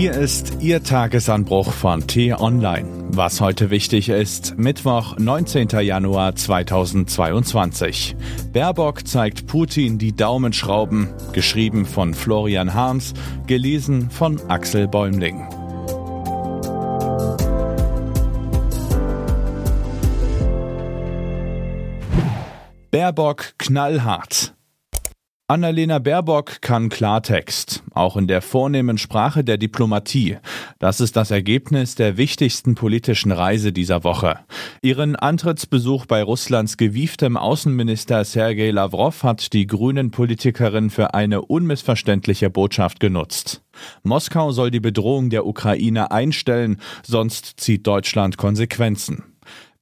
Hier ist Ihr Tagesanbruch von T-Online. Was heute wichtig ist, Mittwoch, 19. Januar 2022. Baerbock zeigt Putin die Daumenschrauben, geschrieben von Florian Harms, gelesen von Axel Bäumling. Baerbock knallhart. Annalena Baerbock kann Klartext, auch in der vornehmen Sprache der Diplomatie. Das ist das Ergebnis der wichtigsten politischen Reise dieser Woche. Ihren Antrittsbesuch bei Russlands gewieftem Außenminister Sergei Lavrov hat die grünen Politikerin für eine unmissverständliche Botschaft genutzt. Moskau soll die Bedrohung der Ukraine einstellen, sonst zieht Deutschland Konsequenzen.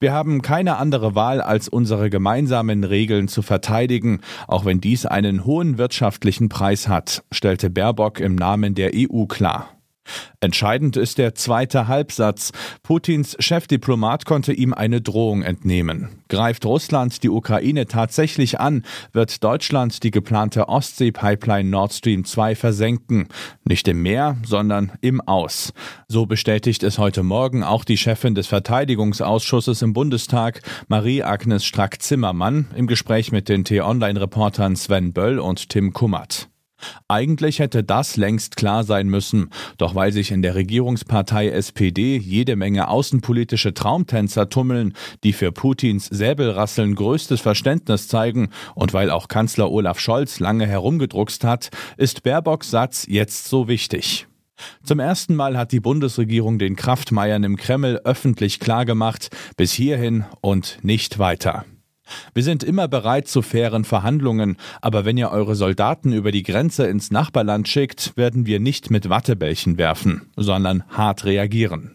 Wir haben keine andere Wahl, als unsere gemeinsamen Regeln zu verteidigen, auch wenn dies einen hohen wirtschaftlichen Preis hat, stellte Baerbock im Namen der EU klar. Entscheidend ist der zweite Halbsatz. Putins Chefdiplomat konnte ihm eine Drohung entnehmen. Greift Russland die Ukraine tatsächlich an, wird Deutschland die geplante Ostsee-Pipeline Nord Stream 2 versenken. Nicht im Meer, sondern im Aus. So bestätigt es heute Morgen auch die Chefin des Verteidigungsausschusses im Bundestag, Marie-Agnes Strack-Zimmermann, im Gespräch mit den T-Online-Reportern Sven Böll und Tim Kummert. Eigentlich hätte das längst klar sein müssen, doch weil sich in der Regierungspartei SPD jede Menge außenpolitische Traumtänzer tummeln, die für Putins Säbelrasseln größtes Verständnis zeigen und weil auch Kanzler Olaf Scholz lange herumgedruckst hat, ist Baerbocks Satz jetzt so wichtig. Zum ersten Mal hat die Bundesregierung den Kraftmeiern im Kreml öffentlich klargemacht, bis hierhin und nicht weiter. Wir sind immer bereit zu fairen Verhandlungen, aber wenn ihr eure Soldaten über die Grenze ins Nachbarland schickt, werden wir nicht mit Wattebällchen werfen, sondern hart reagieren.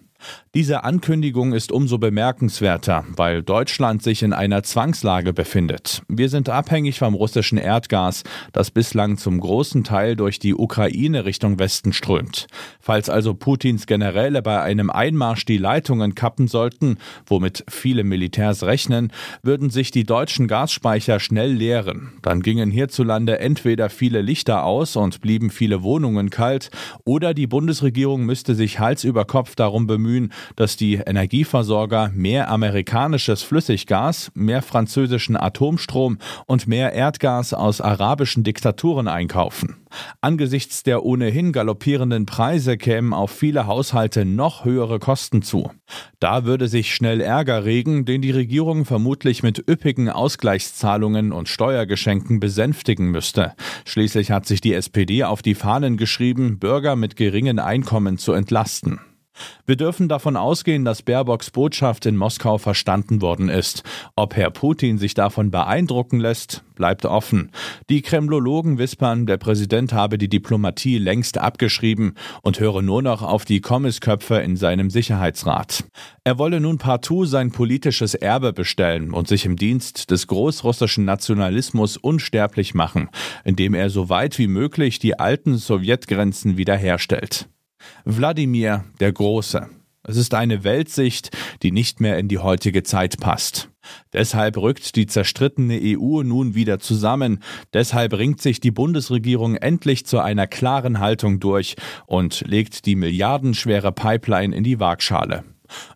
Diese Ankündigung ist umso bemerkenswerter, weil Deutschland sich in einer Zwangslage befindet. Wir sind abhängig vom russischen Erdgas, das bislang zum großen Teil durch die Ukraine Richtung Westen strömt. Falls also Putins Generäle bei einem Einmarsch die Leitungen kappen sollten, womit viele Militärs rechnen, würden sich die deutschen Gasspeicher schnell leeren. Dann gingen hierzulande entweder viele Lichter aus und blieben viele Wohnungen kalt, oder die Bundesregierung müsste sich Hals über Kopf darum bemühen, dass die Energieversorger mehr amerikanisches Flüssiggas, mehr französischen Atomstrom und mehr Erdgas aus arabischen Diktaturen einkaufen. Angesichts der ohnehin galoppierenden Preise kämen auf viele Haushalte noch höhere Kosten zu. Da würde sich schnell Ärger regen, den die Regierung vermutlich mit üppigen Ausgleichszahlungen und Steuergeschenken besänftigen müsste. Schließlich hat sich die SPD auf die Fahnen geschrieben, Bürger mit geringen Einkommen zu entlasten. Wir dürfen davon ausgehen, dass Baerbocks Botschaft in Moskau verstanden worden ist. Ob Herr Putin sich davon beeindrucken lässt, bleibt offen. Die Kremlologen wispern, der Präsident habe die Diplomatie längst abgeschrieben und höre nur noch auf die Kommissköpfe in seinem Sicherheitsrat. Er wolle nun partout sein politisches Erbe bestellen und sich im Dienst des großrussischen Nationalismus unsterblich machen, indem er so weit wie möglich die alten Sowjetgrenzen wiederherstellt. Wladimir der Große. Es ist eine Weltsicht, die nicht mehr in die heutige Zeit passt. Deshalb rückt die zerstrittene EU nun wieder zusammen. Deshalb ringt sich die Bundesregierung endlich zu einer klaren Haltung durch und legt die milliardenschwere Pipeline in die Waagschale.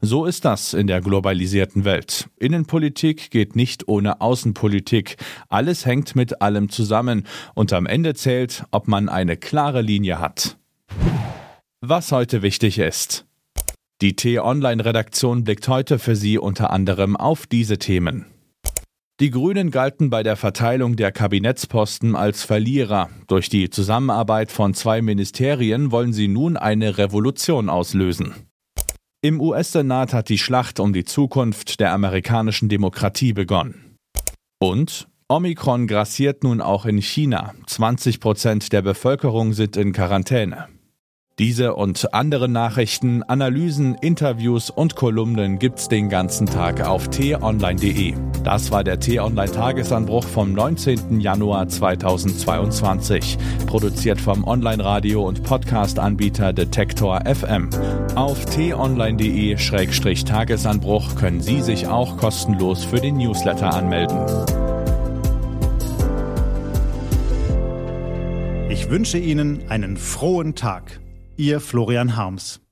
So ist das in der globalisierten Welt. Innenpolitik geht nicht ohne Außenpolitik. Alles hängt mit allem zusammen und am Ende zählt, ob man eine klare Linie hat. Was heute wichtig ist. Die T-Online-Redaktion blickt heute für Sie unter anderem auf diese Themen. Die Grünen galten bei der Verteilung der Kabinettsposten als Verlierer. Durch die Zusammenarbeit von zwei Ministerien wollen sie nun eine Revolution auslösen. Im US-Senat hat die Schlacht um die Zukunft der amerikanischen Demokratie begonnen. Und Omikron grassiert nun auch in China. 20 Prozent der Bevölkerung sind in Quarantäne. Diese und andere Nachrichten, Analysen, Interviews und Kolumnen gibt's den ganzen Tag auf t-online.de. Das war der T-Online Tagesanbruch vom 19. Januar 2022, produziert vom Online-Radio und Podcast-Anbieter Detektor FM. Auf t-online.de-tagesanbruch können Sie sich auch kostenlos für den Newsletter anmelden. Ich wünsche Ihnen einen frohen Tag. Ihr Florian Harms.